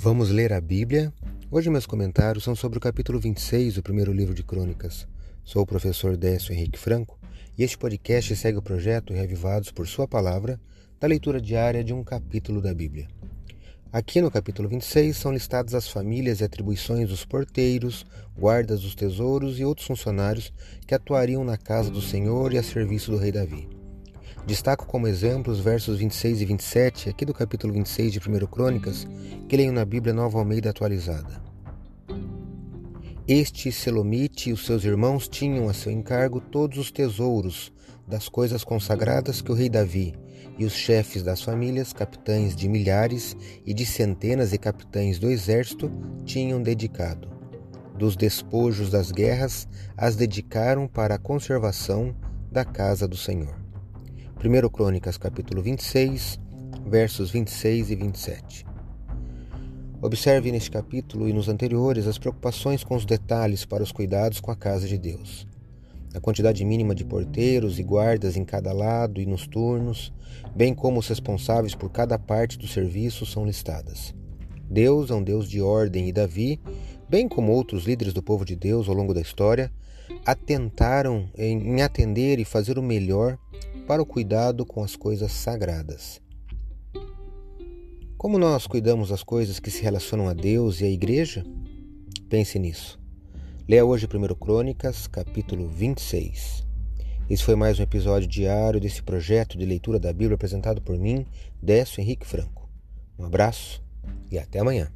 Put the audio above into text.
Vamos ler a Bíblia? Hoje meus comentários são sobre o capítulo 26 do primeiro livro de Crônicas. Sou o professor Décio Henrique Franco e este podcast segue o projeto Revivados por Sua Palavra da leitura diária de um capítulo da Bíblia. Aqui no capítulo 26 são listadas as famílias e atribuições dos porteiros, guardas dos tesouros e outros funcionários que atuariam na casa do Senhor e a serviço do rei Davi. Destaco como exemplo os versos 26 e 27 aqui do capítulo 26 de 1 Crônicas, que leio na Bíblia Nova Almeida atualizada. Este Selomite e os seus irmãos tinham a seu encargo todos os tesouros das coisas consagradas que o rei Davi e os chefes das famílias, capitães de milhares e de centenas e capitães do exército tinham dedicado. Dos despojos das guerras as dedicaram para a conservação da casa do Senhor. 1 Crônicas capítulo 26, versos 26 e 27. Observe neste capítulo e nos anteriores as preocupações com os detalhes para os cuidados com a casa de Deus. A quantidade mínima de porteiros e guardas em cada lado e nos turnos, bem como os responsáveis por cada parte do serviço são listadas. Deus é um Deus de ordem e Davi, bem como outros líderes do povo de Deus ao longo da história, atentaram em atender e fazer o melhor para o cuidado com as coisas sagradas. Como nós cuidamos das coisas que se relacionam a Deus e à Igreja? Pense nisso. Leia hoje 1 Crônicas, capítulo 26. Esse foi mais um episódio diário desse projeto de leitura da Bíblia apresentado por mim, Décio Henrique Franco. Um abraço e até amanhã.